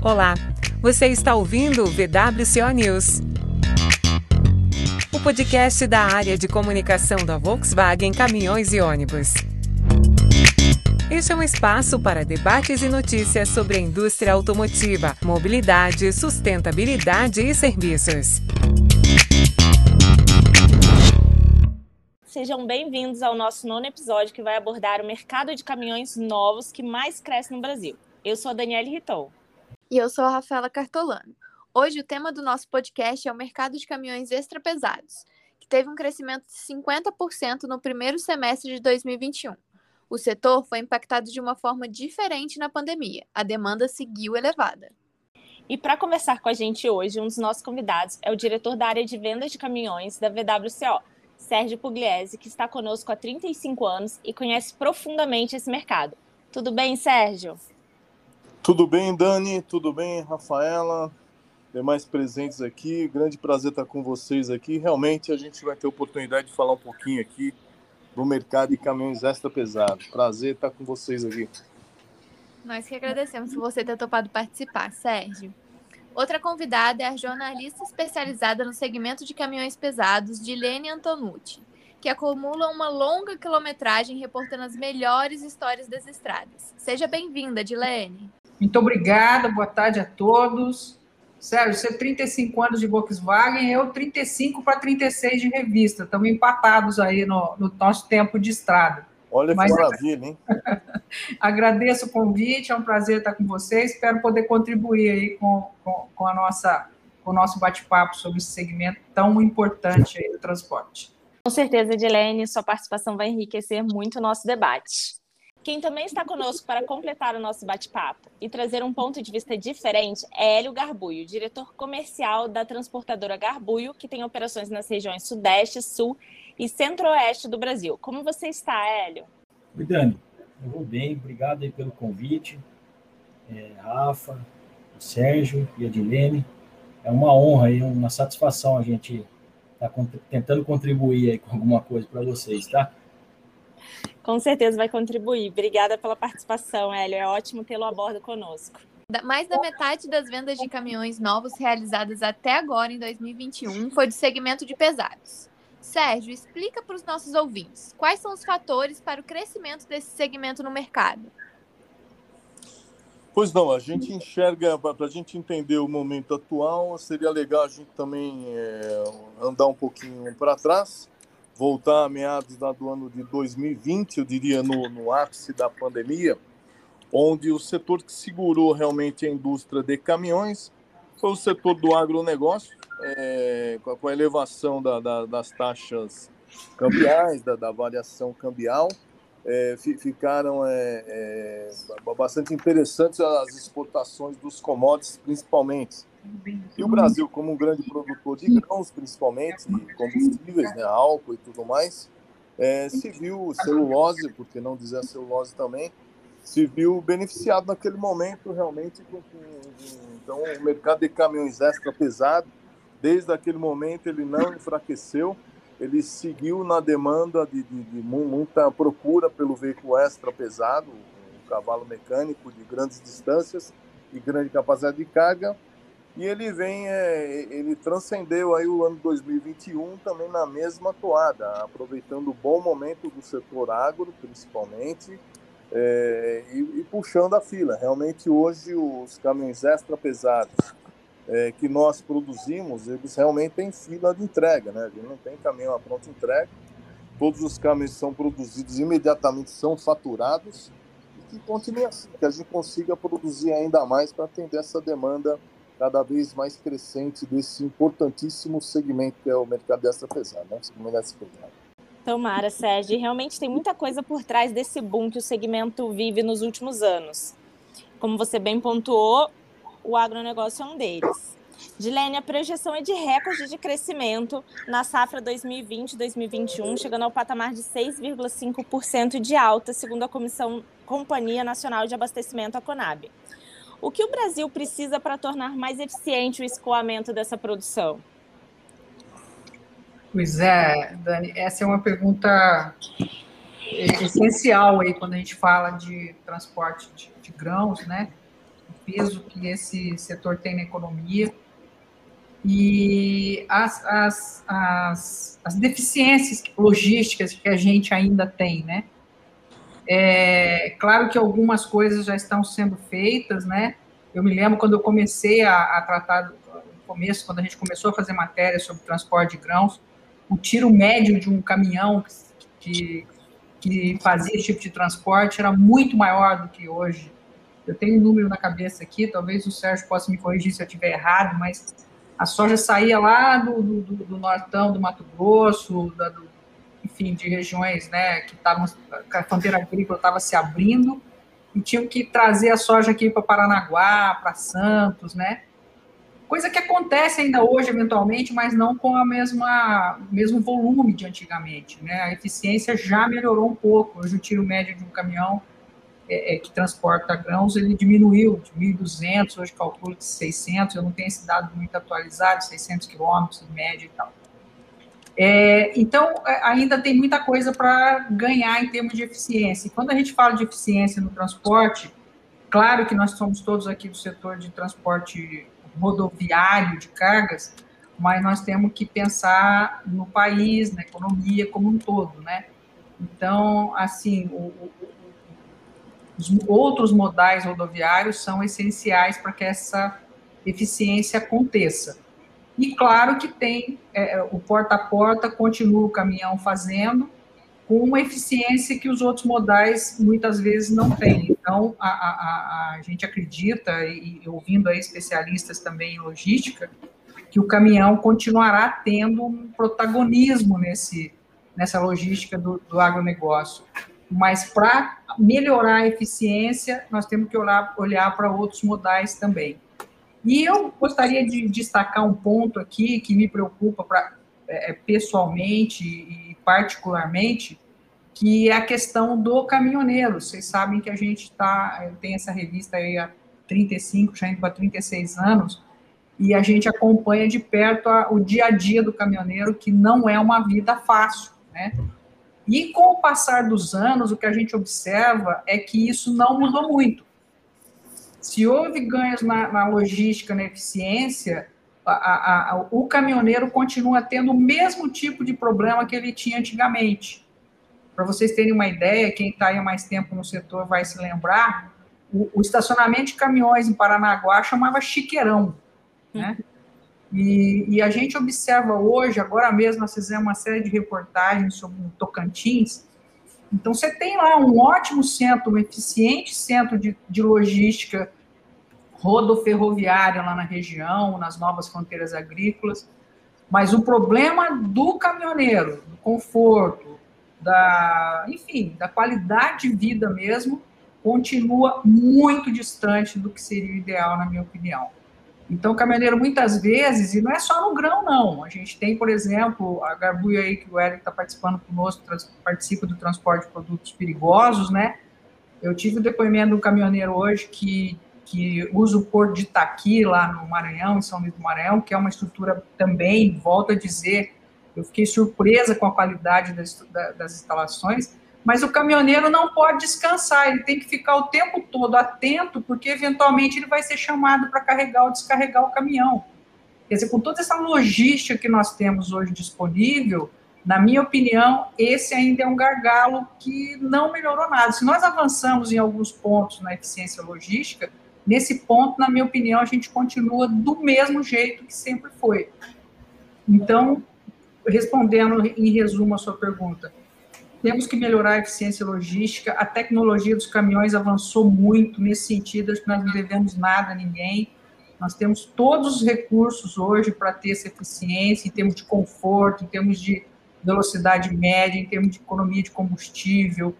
Olá, você está ouvindo o VWCO News. O podcast da área de comunicação da Volkswagen Caminhões e Ônibus. Este é um espaço para debates e notícias sobre a indústria automotiva, mobilidade, sustentabilidade e serviços. Sejam bem-vindos ao nosso nono episódio que vai abordar o mercado de caminhões novos que mais cresce no Brasil. Eu sou a Daniele Ritou. E eu sou a Rafaela Cartolano. Hoje o tema do nosso podcast é o mercado de caminhões extrapesados, que teve um crescimento de 50% no primeiro semestre de 2021. O setor foi impactado de uma forma diferente na pandemia. A demanda seguiu elevada. E para conversar com a gente hoje, um dos nossos convidados é o diretor da área de vendas de caminhões da VWCO, Sérgio Pugliese, que está conosco há 35 anos e conhece profundamente esse mercado. Tudo bem, Sérgio? Tudo bem, Dani? Tudo bem, Rafaela? Demais presentes aqui. Grande prazer estar com vocês aqui. Realmente a gente vai ter oportunidade de falar um pouquinho aqui do mercado de caminhões extra pesados. Prazer estar com vocês aqui. Nós que agradecemos por você ter topado participar, Sérgio. Outra convidada é a jornalista especializada no segmento de caminhões pesados, Dilene Antonucci, que acumula uma longa quilometragem reportando as melhores histórias das estradas. Seja bem-vinda, Dilene. Muito obrigada, boa tarde a todos. Sérgio, você 35 anos de Volkswagen, eu 35 para 36 de revista. Estamos empatados aí no, no nosso tempo de estrada. Olha que Mas, maravilha, hein? agradeço o convite, é um prazer estar com vocês. Espero poder contribuir aí com, com, com a nossa, com o nosso bate-papo sobre esse segmento tão importante aí do transporte. Com certeza, Edilene, sua participação vai enriquecer muito o nosso debate. Quem também está conosco para completar o nosso bate-papo e trazer um ponto de vista diferente é Hélio Garbuio, diretor comercial da transportadora Garbuio, que tem operações nas regiões Sudeste, Sul e Centro-Oeste do Brasil. Como você está, Hélio? Oi, Dani. Eu vou bem, obrigado aí pelo convite. É, Rafa, o Sérgio e a Dilene. É uma honra e uma satisfação a gente estar tá tentando contribuir aí com alguma coisa para vocês, tá? Com certeza vai contribuir. Obrigada pela participação, Hélio. É ótimo tê-lo a bordo conosco. Mais da metade das vendas de caminhões novos realizadas até agora em 2021 foi do segmento de pesados. Sérgio, explica para os nossos ouvintes quais são os fatores para o crescimento desse segmento no mercado. Pois não, a gente enxerga, para a gente entender o momento atual, seria legal a gente também é, andar um pouquinho para trás voltar a meados do ano de 2020, eu diria no, no ápice da pandemia, onde o setor que segurou realmente a indústria de caminhões foi o setor do agronegócio, é, com, a, elevação da, da, das taxas cambiais, da, da variação cambial, é, ficaram é, é, bastante interessantes as exportações dos commodities, principalmente. E o Brasil, como um grande produtor de grãos, principalmente, combustíveis, né, álcool e tudo mais, é, se viu celulose, por que não dizer celulose também, se viu beneficiado naquele momento realmente. Com, com, então, o mercado de caminhões extra pesado, desde aquele momento, ele não enfraqueceu, ele seguiu na demanda de, de, de muita procura pelo veículo extra pesado, um cavalo mecânico de grandes distâncias e grande capacidade de carga, e ele vem, é, ele transcendeu aí o ano 2021 também na mesma toada, aproveitando o bom momento do setor agro, principalmente, é, e, e, puxando a fila. Realmente hoje os caminhões extra pesados é, que nós produzimos, eles realmente têm fila de entrega, né? Gente não tem caminhão a pronta entrega. Todos os caminhões são produzidos imediatamente, são faturados e que continue assim, que a gente consiga produzir ainda mais para atender essa demanda cada vez mais crescente desse importantíssimo segmento que é o mercado extra pesado, né? O segmento extra pesado. Tomara, Sérgio. realmente tem muita coisa por trás desse boom que o segmento vive nos últimos anos. Como você bem pontuou, o agronegócio é um deles. Dilene, a projeção é de recorde de crescimento na safra 2020-2021, chegando ao patamar de 6,5% de alta, segundo a Comissão Companhia Nacional de Abastecimento, a Conab. O que o Brasil precisa para tornar mais eficiente o escoamento dessa produção? Pois é, Dani, essa é uma pergunta essencial aí quando a gente fala de transporte de, de grãos, né? o peso que esse setor tem na economia e as, as, as, as deficiências logísticas que a gente ainda tem, né? É claro que algumas coisas já estão sendo feitas, né? Eu me lembro quando eu comecei a, a tratar, no começo, quando a gente começou a fazer matéria sobre transporte de grãos, o tiro médio de um caminhão que, que fazia esse tipo de transporte era muito maior do que hoje. Eu tenho um número na cabeça aqui, talvez o Sérgio possa me corrigir se eu estiver errado, mas a soja saía lá do, do, do nortão do Mato Grosso, da, do, enfim, de regiões né, que estavam, a fronteira agrícola estava se abrindo, e tinham que trazer a soja aqui para Paranaguá, para Santos, né? Coisa que acontece ainda hoje, eventualmente, mas não com a mesma mesmo volume de antigamente, né? A eficiência já melhorou um pouco. Hoje o tiro médio de um caminhão é, é, que transporta grãos, ele diminuiu de 1.200, hoje calculo de 600, eu não tenho esse dado muito atualizado, 600 quilômetros em média e tal. É, então, é, ainda tem muita coisa para ganhar em termos de eficiência. Quando a gente fala de eficiência no transporte, claro que nós somos todos aqui do setor de transporte rodoviário de cargas, mas nós temos que pensar no país, na economia como um todo, né? Então, assim, o, o, os outros modais rodoviários são essenciais para que essa eficiência aconteça. E claro que tem é, o porta a porta, continua o caminhão fazendo, com uma eficiência que os outros modais muitas vezes não têm. Então, a, a, a gente acredita, e ouvindo aí especialistas também em logística, que o caminhão continuará tendo um protagonismo nesse, nessa logística do, do agronegócio. Mas para melhorar a eficiência, nós temos que olhar, olhar para outros modais também. E eu gostaria de destacar um ponto aqui que me preocupa pra, é, é, pessoalmente e particularmente, que é a questão do caminhoneiro. Vocês sabem que a gente tá, tem essa revista aí há 35, já indo para 36 anos, e a gente acompanha de perto a, o dia a dia do caminhoneiro, que não é uma vida fácil, né? E com o passar dos anos, o que a gente observa é que isso não mudou muito. Se houve ganhos na, na logística, na eficiência, a, a, a, o caminhoneiro continua tendo o mesmo tipo de problema que ele tinha antigamente. Para vocês terem uma ideia, quem está aí há mais tempo no setor vai se lembrar, o, o estacionamento de caminhões em Paranaguá chamava chiqueirão, né? E, e, a gente observa hoje, agora mesmo nós fizemos uma série de reportagens sobre Tocantins, então, você tem lá um ótimo centro, um eficiente centro de, de logística rodoferroviária lá na região, nas novas fronteiras agrícolas, mas o problema do caminhoneiro, do conforto, da, enfim, da qualidade de vida mesmo, continua muito distante do que seria o ideal, na minha opinião. Então, o caminhoneiro, muitas vezes, e não é só no grão, não. A gente tem, por exemplo, a Garbuia aí, que o Eric está participando conosco, participa do transporte de produtos perigosos, né? Eu tive o depoimento de um caminhoneiro hoje que, que usa o porto de Itaqui, lá no Maranhão, em São Luís do Maranhão, que é uma estrutura também, volto a dizer, eu fiquei surpresa com a qualidade das, das instalações, mas o caminhoneiro não pode descansar, ele tem que ficar o tempo todo atento, porque eventualmente ele vai ser chamado para carregar ou descarregar o caminhão. Quer dizer, com toda essa logística que nós temos hoje disponível, na minha opinião, esse ainda é um gargalo que não melhorou nada. Se nós avançamos em alguns pontos na eficiência logística, nesse ponto, na minha opinião, a gente continua do mesmo jeito que sempre foi. Então, respondendo em resumo a sua pergunta, temos que melhorar a eficiência logística. A tecnologia dos caminhões avançou muito nesse sentido, acho que nós não devemos nada a ninguém. Nós temos todos os recursos hoje para ter essa eficiência, em termos de conforto, em termos de velocidade média, em termos de economia de combustível.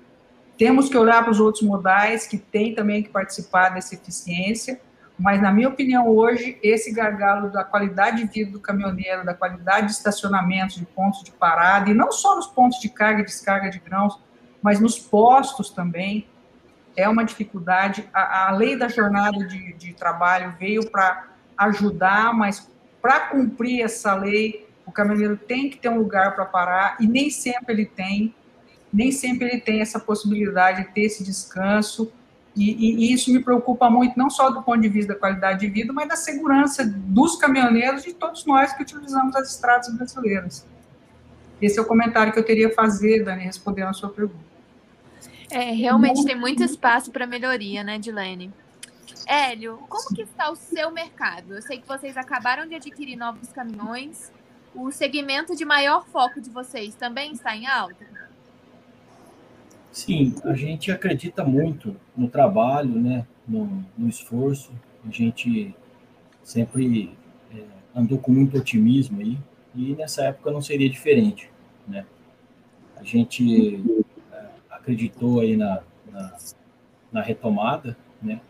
Temos que olhar para os outros modais que têm também que participar dessa eficiência mas, na minha opinião, hoje, esse gargalo da qualidade de vida do caminhoneiro, da qualidade de estacionamentos, de pontos de parada, e não só nos pontos de carga e descarga de grãos, mas nos postos também, é uma dificuldade. A, a lei da jornada de, de trabalho veio para ajudar, mas para cumprir essa lei, o caminhoneiro tem que ter um lugar para parar, e nem sempre ele tem, nem sempre ele tem essa possibilidade de ter esse descanso E, e, e, isso me preocupa muito, não só do ponto de vista da qualidade de vida, mas da segurança dos caminhoneiros e de todos nós que utilizamos as estradas brasileiras. Esse é o comentário que eu teria a fazer, Dani, respondendo a sua pergunta. É, realmente tem muito espaço para melhoria, né, Dilene? Hélio, como que está o seu mercado? Eu sei que vocês acabaram de adquirir novos caminhões. O segmento de maior foco de vocês também está em alta? Sim, a gente acredita muito no trabalho, né, no, no esforço. A gente sempre é, andou com muito otimismo aí e nessa época não seria diferente, né? A gente é, acreditou aí na, na, na, retomada, né?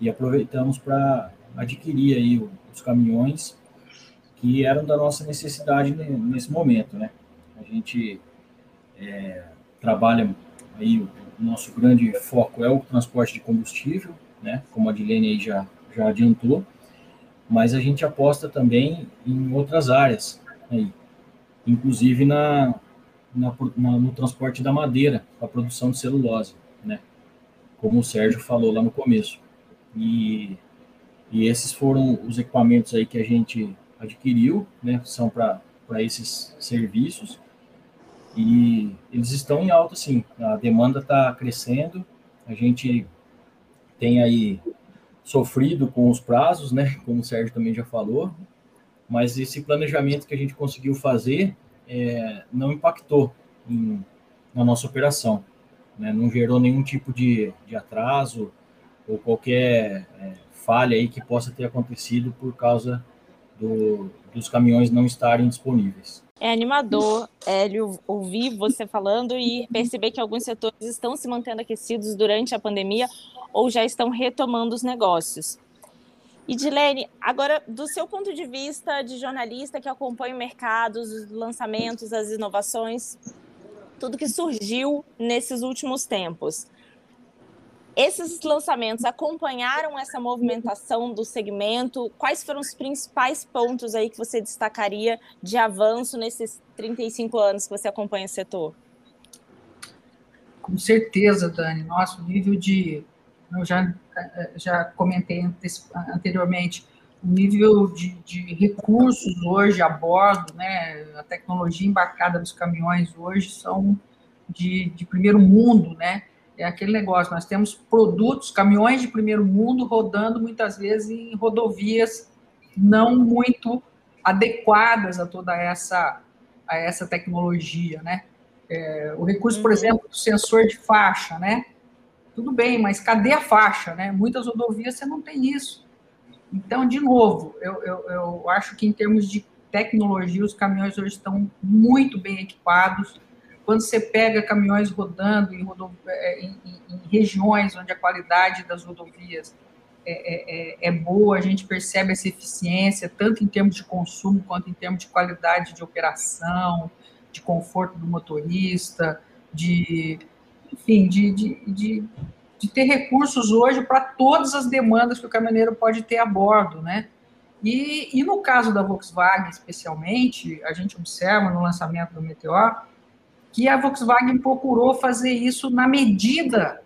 E aproveitamos para adquirir aí os caminhões que eram da nossa necessidade nesse momento, né? A gente é, trabalha aí o nosso grande foco é o transporte de combustível, né? Como a Dilene aí já já adiantou, mas a gente aposta também em outras áreas, aí, inclusive na, na, na no transporte da madeira, a produção de celulose, né? Como o Sérgio falou lá no começo. E, e esses foram os equipamentos aí que a gente adquiriu, né? São para esses serviços e eles estão em alta, sim. A demanda está crescendo. A gente tem aí sofrido com os prazos, né? Como o Sérgio também já falou. Mas esse planejamento que a gente conseguiu fazer é, não impactou em, na nossa operação. Né? Não gerou nenhum tipo de, de atraso ou qualquer é, falha aí que possa ter acontecido por causa do, dos caminhões não estarem disponíveis. É animador, Hélio, ouvir você falando e perceber que alguns setores estão se mantendo aquecidos durante a pandemia ou já estão retomando os negócios. E Dilene, agora, do seu ponto de vista de jornalista que acompanha o mercado, os lançamentos, as inovações, tudo que surgiu nesses últimos tempos, esses lançamentos acompanharam essa movimentação do segmento? Quais foram os principais pontos aí que você destacaria de avanço nesses 35 anos que você acompanha o setor? Com certeza, Dani. Nosso nível de. Eu já, já comentei anteriormente, o nível de, de recursos hoje a bordo, né, a tecnologia embarcada nos caminhões hoje são de, de primeiro mundo, né? É aquele negócio, nós temos produtos, caminhões de primeiro mundo rodando muitas vezes em rodovias não muito adequadas a toda essa a essa tecnologia, né? É, o recurso, por uhum. exemplo, do sensor de faixa, né? Tudo bem, mas cadê a faixa, né? Muitas rodovias você não tem isso. Então, de novo, eu, eu, eu acho que em termos de tecnologia, os caminhões hoje estão muito bem equipados, quando você pega caminhões rodando em, é, em, em, em regiões onde a qualidade das rodovias é, é, é, é, boa, a gente percebe essa eficiência, tanto em termos de consumo quanto em termos de qualidade de operação, de conforto do motorista, de, enfim, de, de, de, de ter recursos hoje para todas as demandas que o caminhoneiro pode ter a bordo, né? E, e no caso da Volkswagen, especialmente, a gente observa no lançamento do Meteor, que a Volkswagen procurou fazer isso na medida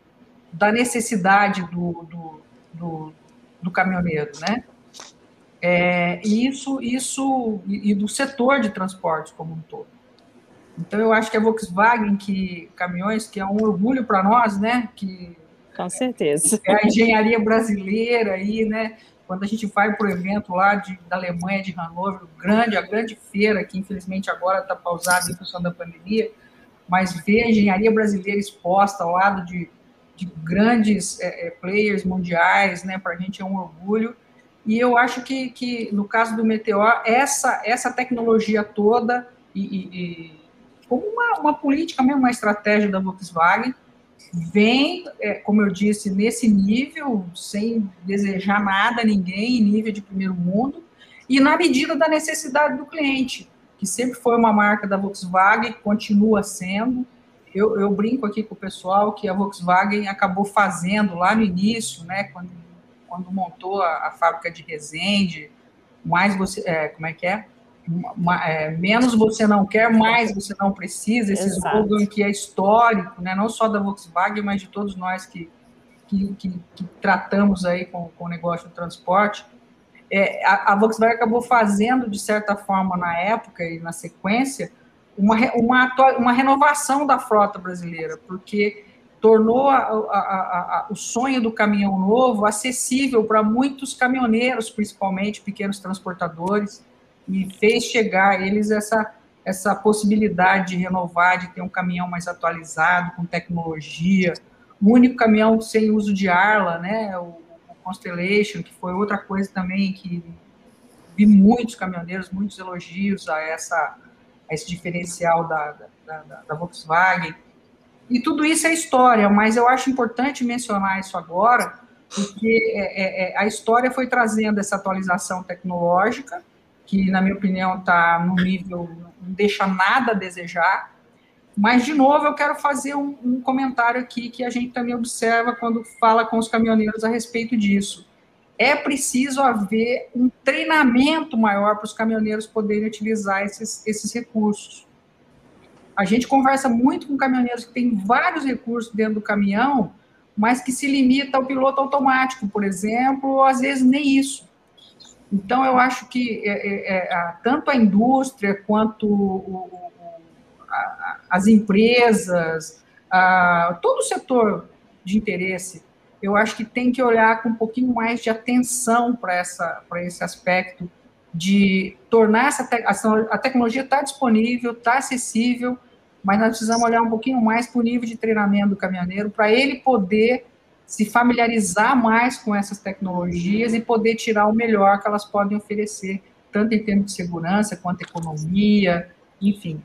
da necessidade do, do, do, do caminhoneiro, né? É, isso, isso e do setor de transportes como um todo. Então eu acho que a Volkswagen, que caminhões, que é um orgulho para nós, né? Que com certeza. É a engenharia brasileira aí, né? Quando a gente vai para o evento lá de, da Alemanha, de Hannover, grande, a grande feira, que infelizmente agora está pausada em função da pandemia, mas ver a engenharia brasileira exposta ao lado de, de grandes é, é players mundiais, né, para a gente é um orgulho. E eu acho que, que no caso do Meteor, essa, essa tecnologia toda, e, e, e como uma, uma, política mesmo, uma estratégia da Volkswagen, vem, é, como eu disse, nesse nível, sem desejar nada a ninguém, nível de primeiro mundo, e na medida da necessidade do cliente que sempre foi uma marca da Volkswagen, continua sendo. Eu, eu, brinco aqui com o pessoal que a Volkswagen acabou fazendo lá no início, né, quando, quando montou a, a fábrica de Resende, mais você, é, como é que é? Uma, é? Menos você não quer, mais você não precisa, esse slogan que é histórico, né, não só da Volkswagen, mas de todos nós que, que, que, que tratamos aí com, com o negócio do transporte, é, a, a, Volkswagen acabou fazendo, de certa forma, na época e na sequência, uma, uma, uma renovação da frota brasileira, porque tornou a, a, o sonho do caminhão novo acessível para muitos caminhoneiros, principalmente pequenos transportadores, e fez chegar a eles essa, essa possibilidade de renovar, de ter um caminhão mais atualizado, com tecnologia, o único caminhão sem uso de arla, né, o, Constellation, que foi outra coisa também que vi muitos caminhoneiros, muitos elogios a, essa, a esse diferencial da, da, da, da Volkswagen. E tudo isso é história, mas eu acho importante mencionar isso agora, porque é, é, é a história foi trazendo essa atualização tecnológica, que, na minha opinião, está no nível, não deixa nada a desejar. Mas, de novo, eu quero fazer um, um, comentário aqui que a gente também observa quando fala com os caminhoneiros a respeito disso. É preciso haver um treinamento maior para os caminhoneiros poderem utilizar esses, esses recursos. A gente conversa muito com caminhoneiros que têm vários recursos dentro do caminhão, mas que se limita ao piloto automático, por exemplo, ou às vezes nem isso. Então, eu acho que é, é, é, tanto a indústria quanto o, as empresas, a, todo o setor de interesse, eu acho que tem que olhar com um pouquinho mais de atenção para esse aspecto de tornar essa te, a, tecnologia está disponível, está acessível, mas nós precisamos olhar um pouquinho mais para o nível de treinamento do caminhoneiro, para ele poder se familiarizar mais com essas tecnologias e poder tirar o melhor que elas podem oferecer, tanto em termos de segurança quanto economia, enfim,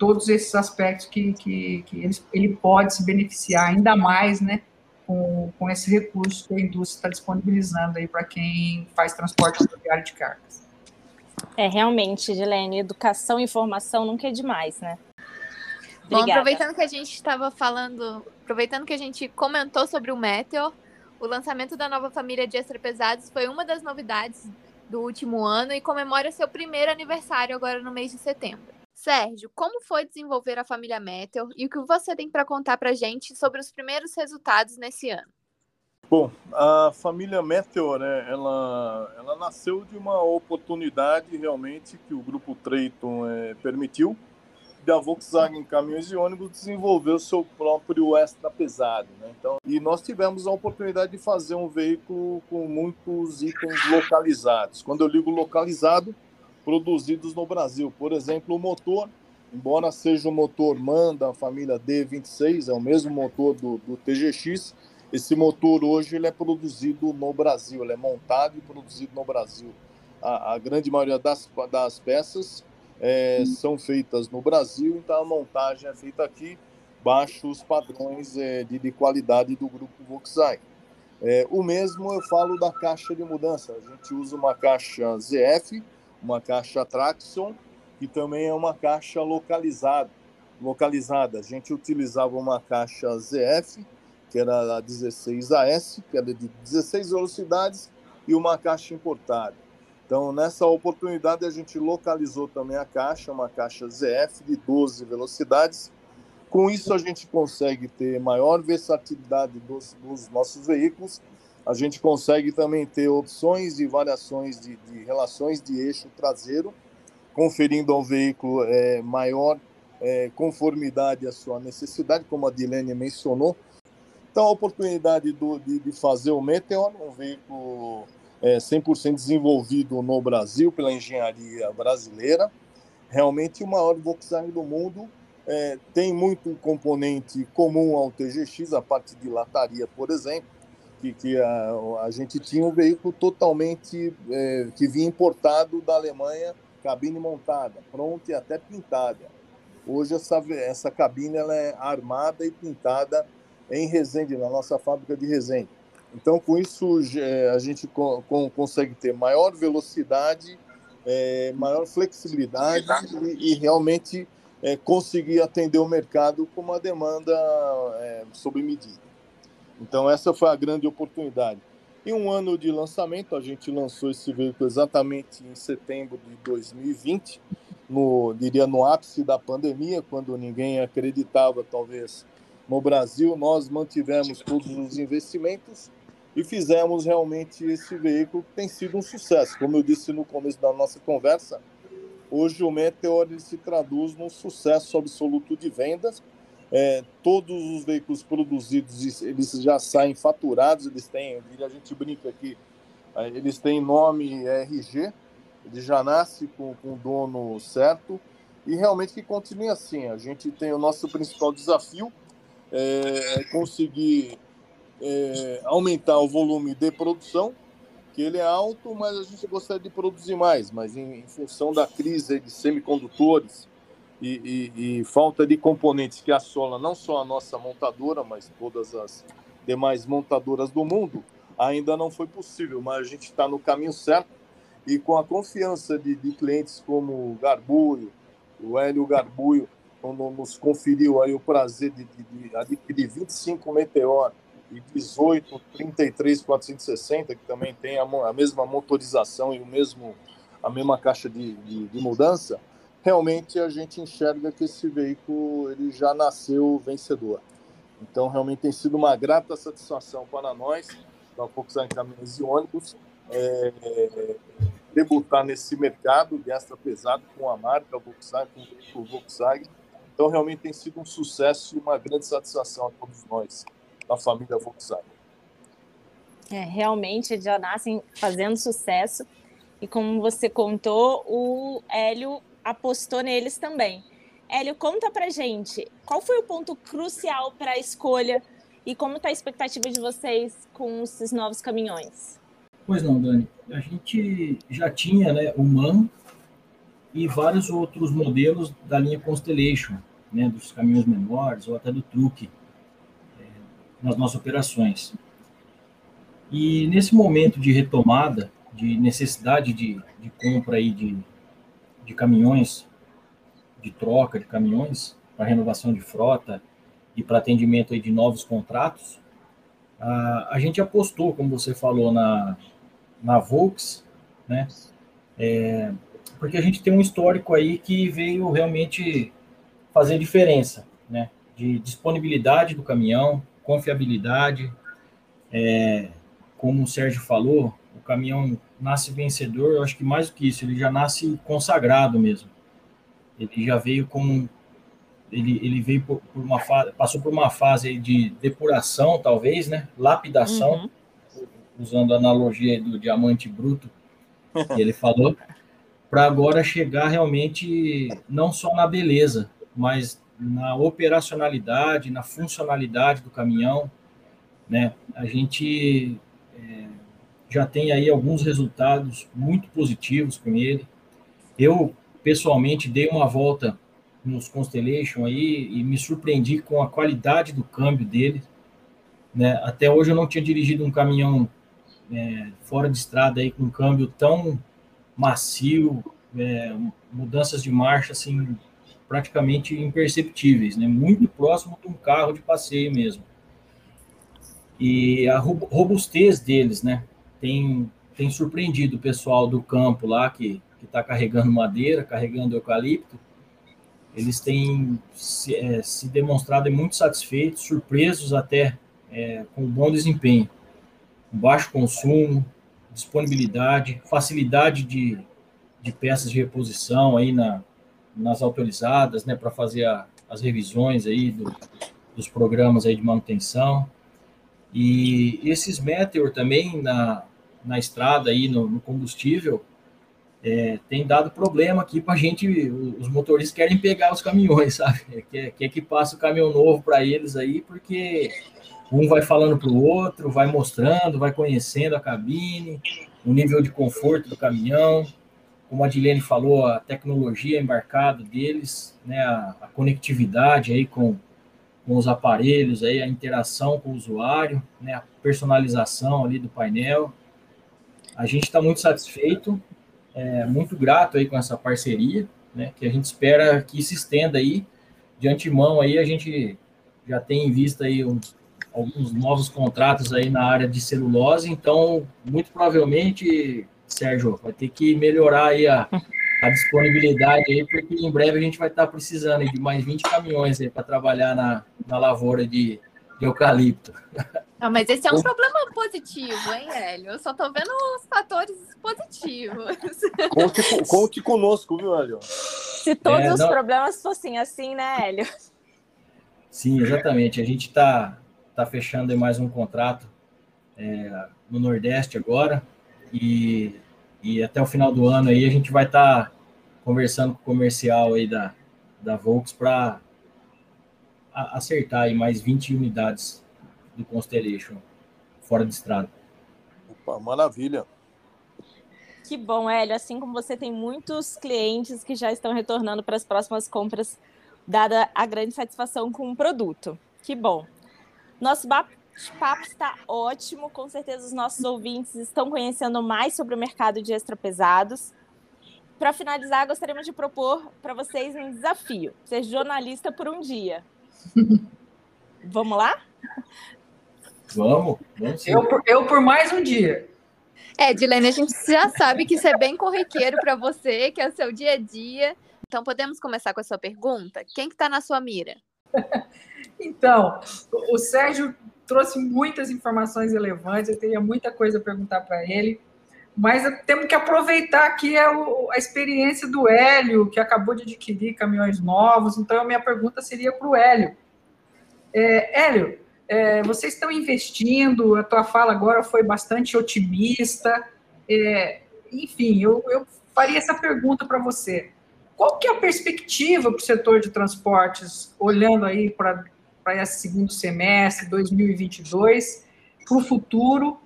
todos esses aspectos que, que, que ele, ele pode se beneficiar ainda mais, né, com, com esse recurso que a indústria está disponibilizando aí para quem faz transporte rodoviário de cargas. É, realmente, Gilene, educação e informação nunca é demais, né? Bom, aproveitando que a gente estava falando, aproveitando que a gente comentou sobre o Meteor, o lançamento da nova família de extra pesados foi uma das novidades do último ano e comemora seu primeiro aniversário agora no mês de setembro. Sérgio, como foi desenvolver a família Meteor e o que você tem para contar para a gente sobre os primeiros resultados nesse ano? Bom, a família Meteor, né, ela, ela nasceu de uma oportunidade realmente que o grupo Trayton é, permitiu da Volkswagen Caminhões e Ônibus desenvolveu seu próprio extra pesado. Né? Então, e nós tivemos a oportunidade de fazer um veículo com muitos itens localizados. Quando eu ligo localizado, produzidos no Brasil. Por exemplo, o motor, embora seja o motor MAN da família D26, é o mesmo motor do, do TGX, esse motor hoje ele é produzido no Brasil, ele é montado e produzido no Brasil. A, a grande maioria das, das peças é, são feitas no Brasil, então a montagem é feita aqui, baixo os padrões é, de, de, qualidade do grupo Volkswagen. É, o mesmo eu falo da caixa de mudança. A gente usa uma caixa ZF, uma caixa Traxxon, que também é uma caixa localizada. localizada. A gente utilizava uma caixa ZF, que era a 16AS, que era de 16 velocidades, e uma caixa importada. Então, nessa oportunidade, a gente localizou também a caixa, uma caixa ZF de 12 velocidades. Com isso, a gente consegue ter maior versatilidade dos, dos nossos veículos. A gente consegue também ter opções e variações de, de relações de eixo traseiro, conferindo ao veículo é, maior é, conformidade à sua necessidade, como a Dilene mencionou. Então, a oportunidade do, de, de fazer o Meteor, um veículo é, 100% desenvolvido no Brasil pela engenharia brasileira. Realmente o maior Volkswagen do mundo é, tem muito componente comum ao TGX, a parte de lataria, por exemplo, que, que a, a gente tinha um veículo totalmente é, que vinha importado da Alemanha, cabine montada, pronta e até pintada. Hoje essa, essa cabine ela é armada e pintada em Resende, na nossa fábrica de Resende. Então, com isso, é, a gente consegue ter maior velocidade, é, maior flexibilidade e, realmente é, conseguir atender o mercado com uma demanda sob medida. Então, essa foi a grande oportunidade. Em um ano de lançamento, a gente lançou esse veículo exatamente em setembro de 2020, no, diria no ápice da pandemia, quando ninguém acreditava, talvez, no Brasil, nós mantivemos todos os investimentos e fizemos realmente esse veículo que tem sido um sucesso. Como eu disse no começo da nossa conversa, hoje o Meteor se traduz num sucesso absoluto de vendas. É, todos os veículos produzidos eles já saem faturados, eles têm, a gente brinca aqui, é, eles têm nome RG, ele já nasce com, com o dono certo e realmente que continue assim. A gente tem o nosso principal desafio é, é conseguir é, aumentar o volume de produção, que ele é alto, mas a gente gostaria de produzir mais, mas em, em função da crise de semicondutores e, e, e, falta de componentes que assola não só a nossa montadora, mas todas as demais montadoras do mundo, ainda não foi possível, mas a gente está no caminho certo. E com a confiança de, de clientes como o Garbuio, o Hélio Garbuio, quando nos conferiu aí o prazer de, de, de adquirir 25 Meteor e 18 33 460, que também tem a, a mesma motorização e o mesmo a mesma caixa de, de, de, mudança, realmente a gente enxerga que esse veículo ele já nasceu vencedor. Então, realmente tem sido uma grata satisfação para nós, da Volkswagen Caminhões e Ônibus, é, debutar nesse mercado de extra pesado com a marca Volkswagen, com o Volkswagen. Então, realmente tem sido um sucesso e uma grande satisfação a todos nós da família Volkswagen. É, realmente já nascem fazendo sucesso. E como você contou, o Hélio apostou neles também. Hélio, conta pra gente, qual foi o ponto crucial para a escolha e como está a expectativa de vocês com esses novos caminhões? Pois não, Dani. A gente já tinha né, o MAN e vários outros modelos da linha Constellation, né, dos caminhões menores ou até do truque é, nas nossas operações. E nesse momento de retomada, de necessidade de, de compra aí de, de caminhões, de troca de caminhões, para renovação de frota e para atendimento aí de novos contratos, a, a gente apostou, como você falou, na, na Volks, né? É, porque a gente tem um histórico aí que veio realmente fazer diferença, né? De disponibilidade do caminhão, confiabilidade, é, como o Sérgio falou, o caminhão nasce vencedor, eu acho que mais do que isso, ele já nasce consagrado mesmo. Ele já veio com ele, ele veio por, por uma fase, passou por uma fase de depuração, talvez, né? Lapidação. Uhum usando a analogia do diamante bruto que ele falou, para agora chegar realmente não só na beleza, mas na operacionalidade, na funcionalidade do caminhão, né? A gente é, já tem aí alguns resultados muito positivos com ele. Eu pessoalmente dei uma volta nos Constellation aí e me surpreendi com a qualidade do câmbio dele. Né? Até hoje eu não tinha dirigido um caminhão é, fora de estrada aí com um câmbio tão macio, é, mudanças de marcha assim praticamente imperceptíveis, né? Muito próximo de um carro de passeio mesmo. E a robustez deles, né? Tem tem surpreendido o pessoal do campo lá que está carregando madeira, carregando eucalipto. Eles têm se, é, se demonstrado muito satisfeitos, surpresos até é, com bom desempenho baixo consumo, disponibilidade, facilidade de, de peças de reposição aí na, nas autorizadas, né, para fazer a, as revisões aí do, dos programas aí de manutenção. E esses Meteor também na, na estrada aí no, no combustível é, tem dado problema aqui para a gente, os motoristas querem pegar os caminhões, sabe? Quer, quer que passe o caminhão novo para eles aí, porque um vai falando para o outro, vai mostrando, vai conhecendo a cabine, o nível de conforto do caminhão. Como a Dilene falou, a tecnologia embarcada deles, né, a, a conectividade aí com, com os aparelhos, aí, a interação com o usuário, né, a personalização ali do painel. A gente está muito satisfeito, é, muito grato aí com essa parceria, né, que a gente espera que se estenda aí. De antemão aí a gente já tem em vista aí alguns novos contratos aí na área de celulose, então muito provavelmente, Sérgio, vai ter que melhorar aí a, a disponibilidade aí, porque em breve a gente vai estar precisando de mais 20 caminhões aí para trabalhar na, na lavoura de, de eucalipto. Não, mas esse é um problema positivo, hein, Hélio? Eu só tô vendo os fatores positivos. Conte, conte conosco, viu, Hélio? Se todos é, os problemas fossem assim, né, Hélio? Sim, exatamente. A gente está tá fechando mais um contrato é, no Nordeste agora e, e até o final do ano aí a gente vai estar tá conversando com o comercial aí da, da Volks para acertar aí mais 20 unidades do Constellation fora de estrada. Opa, maravilha. Que bom, Hélio. Assim como você tem muitos clientes que já estão retornando para as próximas compras, dada a grande satisfação com o produto. Que bom. Nosso bate-papo está ótimo. Com certeza os nossos ouvintes estão conhecendo mais sobre o mercado de extra pesados. Para finalizar, gostaríamos de propor para vocês um desafio: ser jornalista por um dia. Vamos lá? Vamos. vamos eu, por, eu por mais um dia. É, Dilene, a gente já sabe que isso é bem corriqueiro para você, que é o seu dia a dia. Então, podemos começar com a sua pergunta? Quem que está na sua mira? então, o Sérgio trouxe muitas informações relevantes, eu teria muita coisa a perguntar para ele, mas temos que aproveitar aqui a, a, experiência do Hélio, que acabou de adquirir caminhões novos, então a minha pergunta seria para o Hélio. É, Hélio, é, vocês estão investindo, a tua fala agora foi bastante otimista, é, enfim, eu, eu faria essa pergunta para você. Qual que é a perspectiva para o setor de transportes, olhando aí para esse segundo semestre, 2022, para o futuro,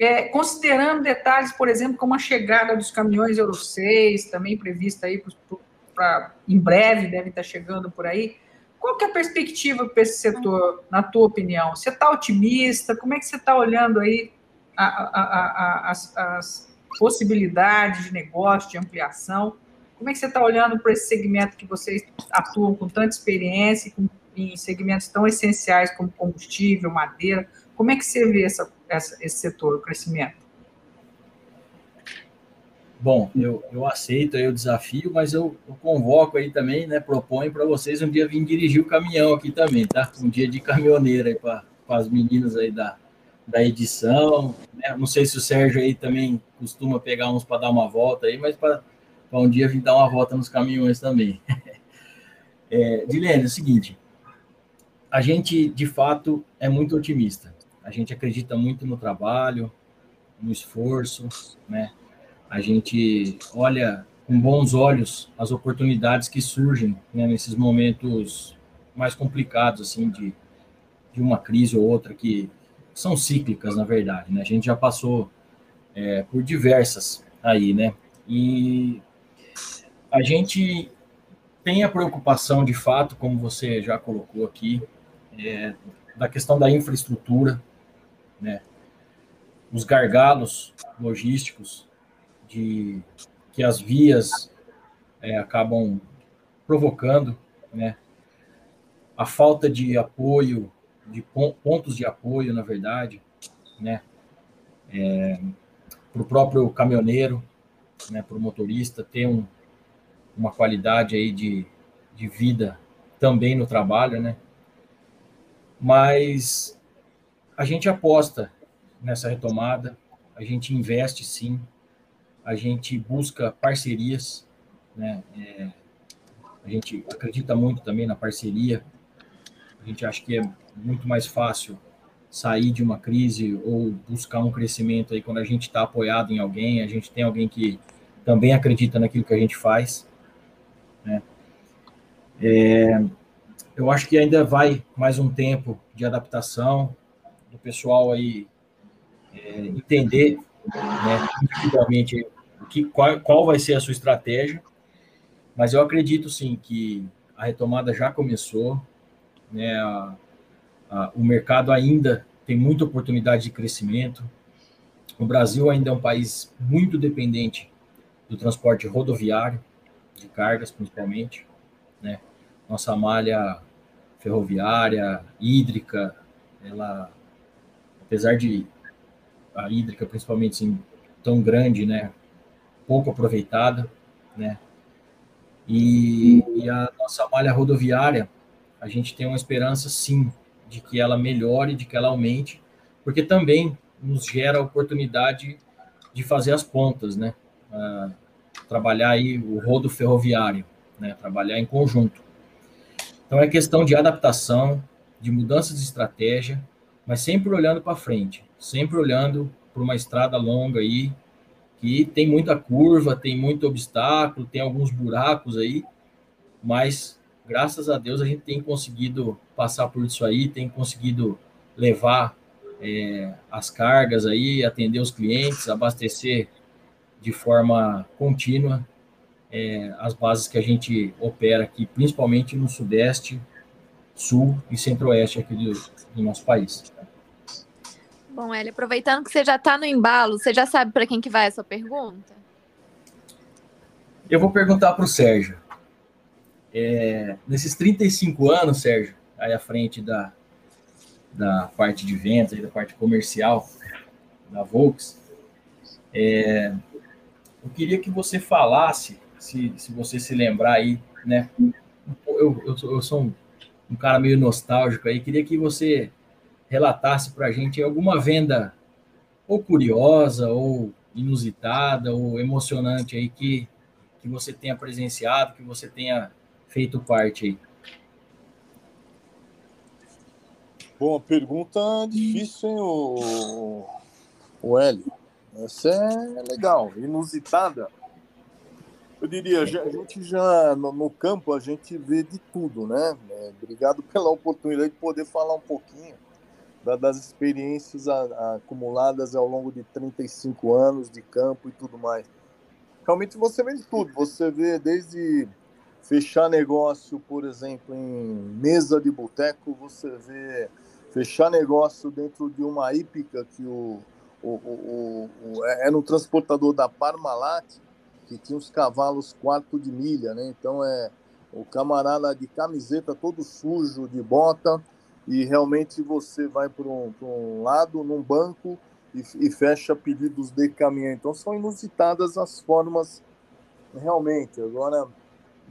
é, considerando detalhes, por exemplo, como a chegada dos caminhões Euro 6, também prevista aí para em breve, deve estar chegando por aí, qual que é a perspectiva para esse setor, na tua opinião? Você está otimista? Como é que você está olhando aí a, a, a, as, as, possibilidades de negócio, de ampliação? Como é que você está olhando para esse segmento que vocês atuam com tanta experiência, com, em segmentos tão essenciais como combustível, madeira? Como é que você vê essa, essa, esse setor, o crescimento? Bom, eu, eu aceito aí o desafio, mas eu, eu convoco aí também, né? Proponho para vocês um dia vir dirigir o caminhão aqui também, tá? Um dia de caminhoneira aí para as meninas aí da, da edição. Né? Não sei se o Sérgio aí também costuma pegar uns para dar uma volta aí, mas para um dia vir dar uma volta nos caminhões também. é, Dilene, é o seguinte, a gente de fato é muito otimista. A gente acredita muito no trabalho, no esforço, né? A gente olha com bons olhos as oportunidades que surgem né, nesses momentos mais complicados assim de, de uma crise ou outra que são cíclicas na verdade né? a gente já passou é, por diversas aí né e a gente tem a preocupação de fato como você já colocou aqui é, da questão da infraestrutura né os gargalos logísticos de que as vias é, acabam provocando, né? A falta de apoio, de pontos de apoio, na verdade, né? É, para o próprio caminhoneiro, né? Para o motorista ter um, uma qualidade aí de, de vida também no trabalho, né? Mas a gente aposta nessa retomada, a gente investe sim, a gente busca parcerias, né? É, a gente acredita muito também na parceria. A gente acha que é muito mais fácil sair de uma crise ou buscar um crescimento aí quando a gente está apoiado em alguém, a gente tem alguém que também acredita naquilo que a gente faz, né? É, eu acho que ainda vai mais um tempo de adaptação do pessoal aí é, entender, né, individualmente que, qual, qual vai ser a sua estratégia, mas eu acredito sim que a retomada já começou, né? A, a, o mercado ainda tem muita oportunidade de crescimento. O Brasil ainda é um país muito dependente do transporte rodoviário, de cargas principalmente, né? Nossa malha ferroviária, hídrica, ela, apesar de a hídrica principalmente assim, tão grande, né? Pouco aproveitada, né? E, e a nossa malha rodoviária, a gente tem uma esperança, sim, de que ela melhore, de que ela aumente, porque também nos gera a oportunidade de fazer as pontas, né? Uh, trabalhar aí o rodo ferroviário, né? Trabalhar em conjunto. Então é questão de adaptação, de mudança de estratégia, mas sempre olhando para frente, sempre olhando para uma estrada longa aí, que tem muita curva, tem muito obstáculo, tem alguns buracos aí, mas graças a Deus a gente tem conseguido passar por isso aí, tem conseguido levar é, as cargas aí, atender os clientes, abastecer de forma contínua é, as bases que a gente opera aqui, principalmente no Sudeste, Sul e Centro-Oeste aqui do, do nosso país. Bom, Eli, aproveitando que você já está no embalo, você já sabe para quem que vai essa pergunta? Eu vou perguntar para o Sérgio. É, nesses 35 anos, Sérgio, aí à frente da, da parte de vendas, da parte comercial da Volks, é, eu queria que você falasse, se, se você se lembrar aí, né? Eu, eu, eu sou um, um cara meio nostálgico aí, queria que você relatasse para a gente alguma venda ou curiosa, ou inusitada, ou emocionante aí que, que você tenha presenciado, que você tenha feito parte aí. Bom, pergunta difícil, hein, o, o Hélio? Essa é legal, inusitada. Eu diria, a gente já no, campo a gente vê de tudo, né? É, obrigado pela oportunidade de poder falar um pouquinho da, das experiências a, a, acumuladas ao longo de 35 anos de campo e tudo mais. Realmente você vê de tudo. Você vê desde fechar negócio, por exemplo, em mesa de boteco, você vê fechar negócio dentro de uma hípica que o, o, o, o, era um transportador da Parmalat, que tinha os cavalos quarto de milha, né? Então é o camarada de camiseta todo sujo, de bota, e realmente você vai para um, um, lado, num banco, e, e, fecha pedidos de caminhão. Então são inusitadas as formas, realmente. Agora,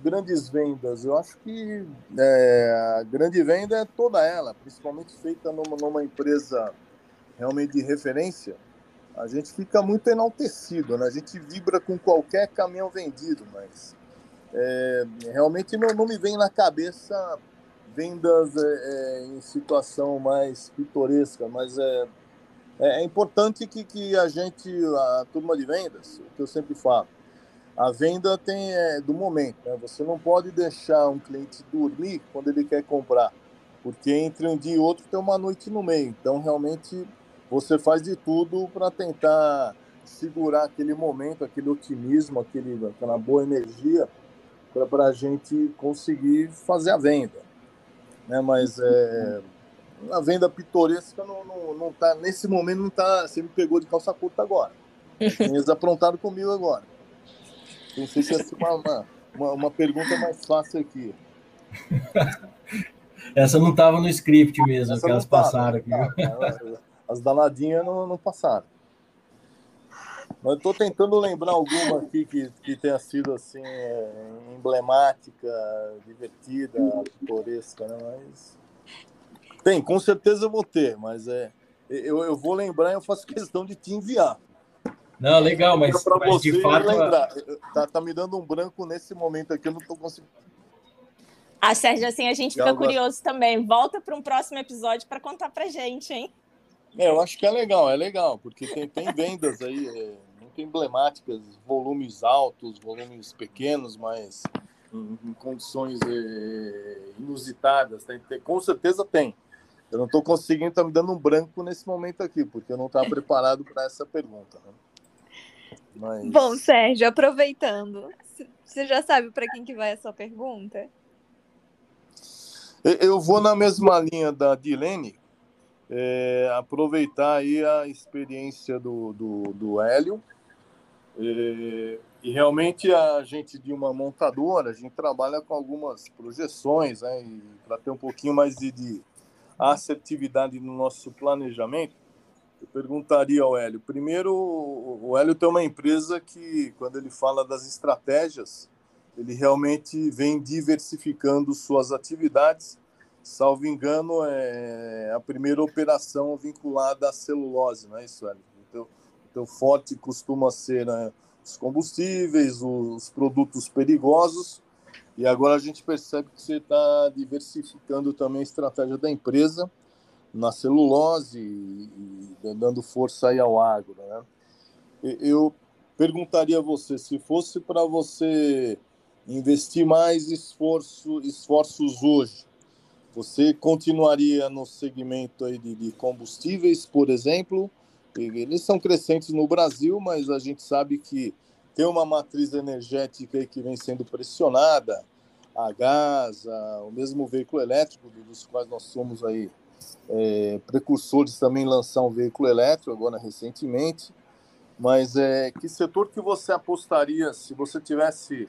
grandes vendas, eu acho que é, a grande venda é toda ela, principalmente feita numa, numa empresa realmente de referência. A gente fica muito enaltecido, né? a gente vibra com qualquer caminhão vendido, mas é, realmente não, não me vem na cabeça vendas é, é, em situação mais pitoresca, mas é, é, é importante que, que a gente, a turma de vendas, o que eu sempre falo, a venda tem é, do momento, né? você não pode deixar um cliente dormir quando ele quer comprar, porque entre um dia e outro tem uma noite no meio, então realmente você faz de tudo para tentar segurar aquele momento, aquele otimismo, aquele, aquela boa energia para a gente conseguir fazer a venda né? Mas é, a venda pitoresca não, não, não tá, nesse momento não tá, você me pegou de calça curta agora. Eles aprontaram comigo agora. Pensei que ia ser uma, uma, uma pergunta mais fácil aqui. Essa não estava no script mesmo, Essa que elas passaram aqui. As danadinhas não, não passaram. Mas eu estou tentando lembrar alguma aqui que, que tenha sido assim, é, emblemática, divertida, pitoresca, né? Mas. Tem, com certeza eu vou ter, mas é, eu, eu vou lembrar e eu faço questão de te enviar. Não, legal, mas, mas de fato. Lembrar. Tá, tá me dando um branco nesse momento aqui, eu não estou conseguindo. Ah, Sérgio, assim a gente fica curioso também. Volta para um próximo episódio para contar para gente, hein? É, eu acho que é legal, é legal, porque tem, tem vendas aí é, muito emblemáticas, volumes altos, volumes pequenos, mas em, em condições é, inusitadas. Tem, tem, com certeza tem. Eu não estou conseguindo, está me dando um branco nesse momento aqui, porque eu não estava preparado para essa pergunta. Né? Mas... Bom, Sérgio, aproveitando, você já sabe para quem que vai a sua pergunta? Eu vou na mesma linha da Dilene, é, aproveitar aí a experiência do, do, do Hélio. É, e realmente a gente de uma montadora, a gente trabalha com algumas projeções, né, para ter um pouquinho mais de, de assertividade no nosso planejamento. Eu perguntaria ao Hélio. Primeiro, o Hélio tem uma empresa que, quando ele fala das estratégias, ele realmente vem diversificando suas atividades. Salvo engano, é a primeira operação vinculada à celulose, não é isso, Hélio? Então, forte costuma ser né, os combustíveis, os produtos perigosos, e agora a gente percebe que você está diversificando também a estratégia da empresa na celulose e, e dando força aí ao agro, né? Eu perguntaria a você, se fosse para você investir mais esforço, esforços hoje, você continuaria no segmento aí de, de combustíveis, por exemplo? Eles são crescentes no Brasil, mas a gente sabe que tem uma matriz energética que vem sendo pressionada, a gás, a, o mesmo veículo elétrico, dos quais nós somos aí é, precursores também lançar um veículo elétrico agora recentemente. Mas é que setor que você apostaria se você tivesse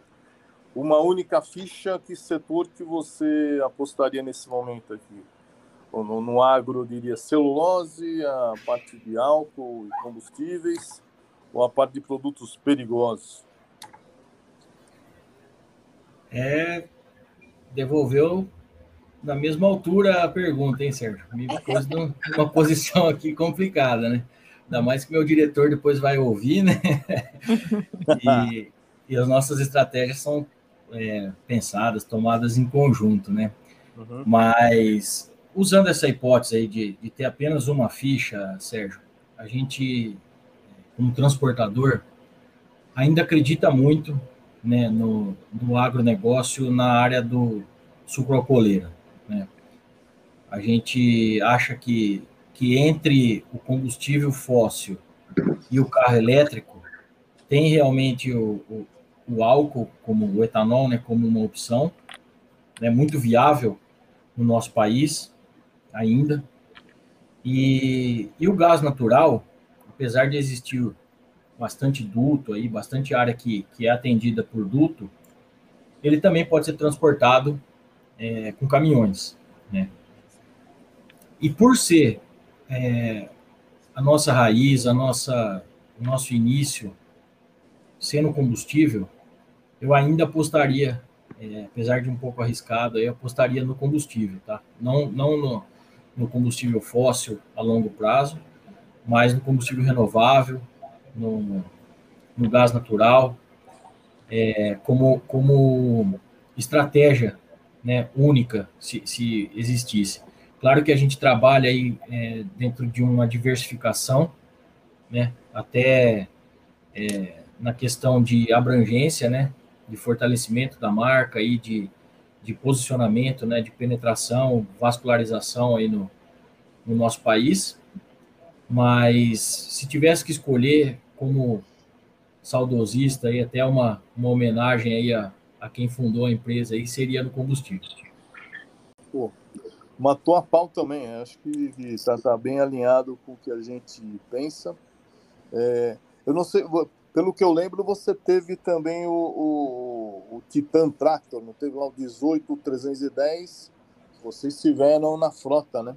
uma única ficha? Que setor que você apostaria nesse momento aqui? No, no agro, eu diria celulose, a parte de álcool e combustíveis, ou a parte de produtos perigosos? É, devolveu na mesma altura a pergunta, hein, Sérgio? Me pôs numa posição aqui complicada, né? Ainda mais que meu diretor depois vai ouvir, né? e, e as nossas estratégias são é, pensadas, tomadas em conjunto, né? Uhum. Mas usando essa hipótese aí de, de ter apenas uma ficha, Sérgio, a gente como transportador, ainda acredita muito né, no, no agronegócio na área do sucroalcooleira. Né? A gente acha que, que entre o combustível fóssil e o carro elétrico, tem realmente o, o, o álcool, como o etanol, né, como uma opção, né, muito viável no nosso país ainda. E, e o gás natural, apesar de existir bastante duto aí, bastante área que, que é atendida por duto, ele também pode ser transportado é, com caminhões, né? E por ser é, a nossa raiz, a nossa, o nosso início sendo combustível, eu ainda apostaria, é, apesar de um pouco arriscado, eu apostaria no combustível, tá? Não, não no, no combustível fóssil a longo prazo, mas no combustível renovável, no, no gás natural, é, como, como estratégia né, única, se, se existisse. Claro que a gente trabalha aí é, dentro de uma diversificação, né, até é, na questão de abrangência, né, de fortalecimento da marca e de, de posicionamento, né, de penetração, vascularização aí no, no nosso país. Mas se tivesse que escolher como saudosista e até uma, uma homenagem aí a, a quem fundou a empresa aí seria no combustível. Pô, matou a pau também. Acho que está tá bem alinhado com o que a gente pensa. É, eu não sei, pelo que eu lembro, você teve também o, o, o Titan Tractor, não teve lá o 18310? Vocês tiveram na frota, né?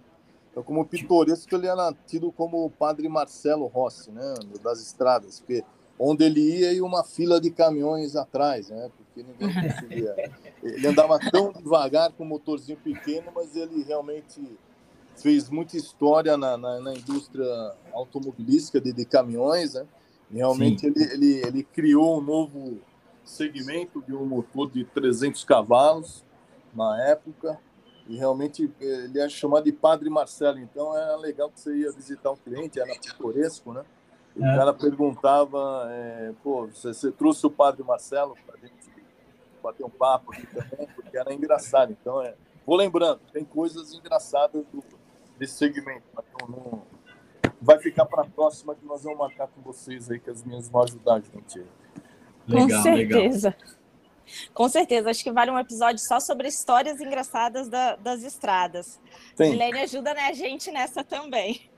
Então, como pitoresco, ele era tido como o padre Marcelo Rossi, né? Das estradas, porque onde ele ia e uma fila de caminhões atrás, né? Porque ninguém conseguia. Ele andava tão devagar com um motorzinho pequeno, mas ele realmente fez muita história na, na, na indústria automobilística de, de, caminhões, né? E realmente ele, ele, ele criou um novo segmento de um motor de 300 cavalos na época e realmente ele é chamado de Padre Marcelo, então era legal que você ia visitar um cliente, era pitoresco, né? E é. o cara perguntava, é, pô, você, você, trouxe o Padre Marcelo para a gente bater um papo aqui também, porque era engraçado. Então, é, vou lembrando, tem coisas engraçadas do, desse segmento, mas não, não vai ficar para a próxima que nós vamos marcar com vocês aí, que as minhas vão ajudar, gente. Legal, com certeza. Legal. Com certeza, acho que vale um episódio só sobre histórias engraçadas da, das estradas. Sim. Milene ajuda né, a gente nessa também.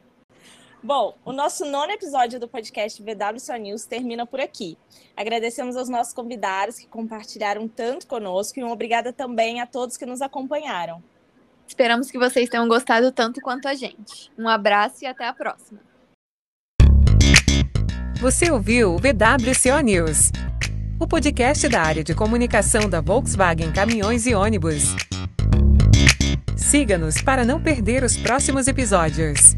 Bom, o nosso nono episódio do podcast VWCO News termina por aqui. Agradecemos aos nossos convidados que compartilharam tanto conosco e um obrigada também a todos que nos acompanharam. Esperamos que vocês tenham gostado tanto quanto a gente. Um abraço e até a próxima. Você ouviu o VWCO News o podcast da área de comunicação da Volkswagen Caminhões e Ônibus. Siga-nos para não perder os próximos episódios.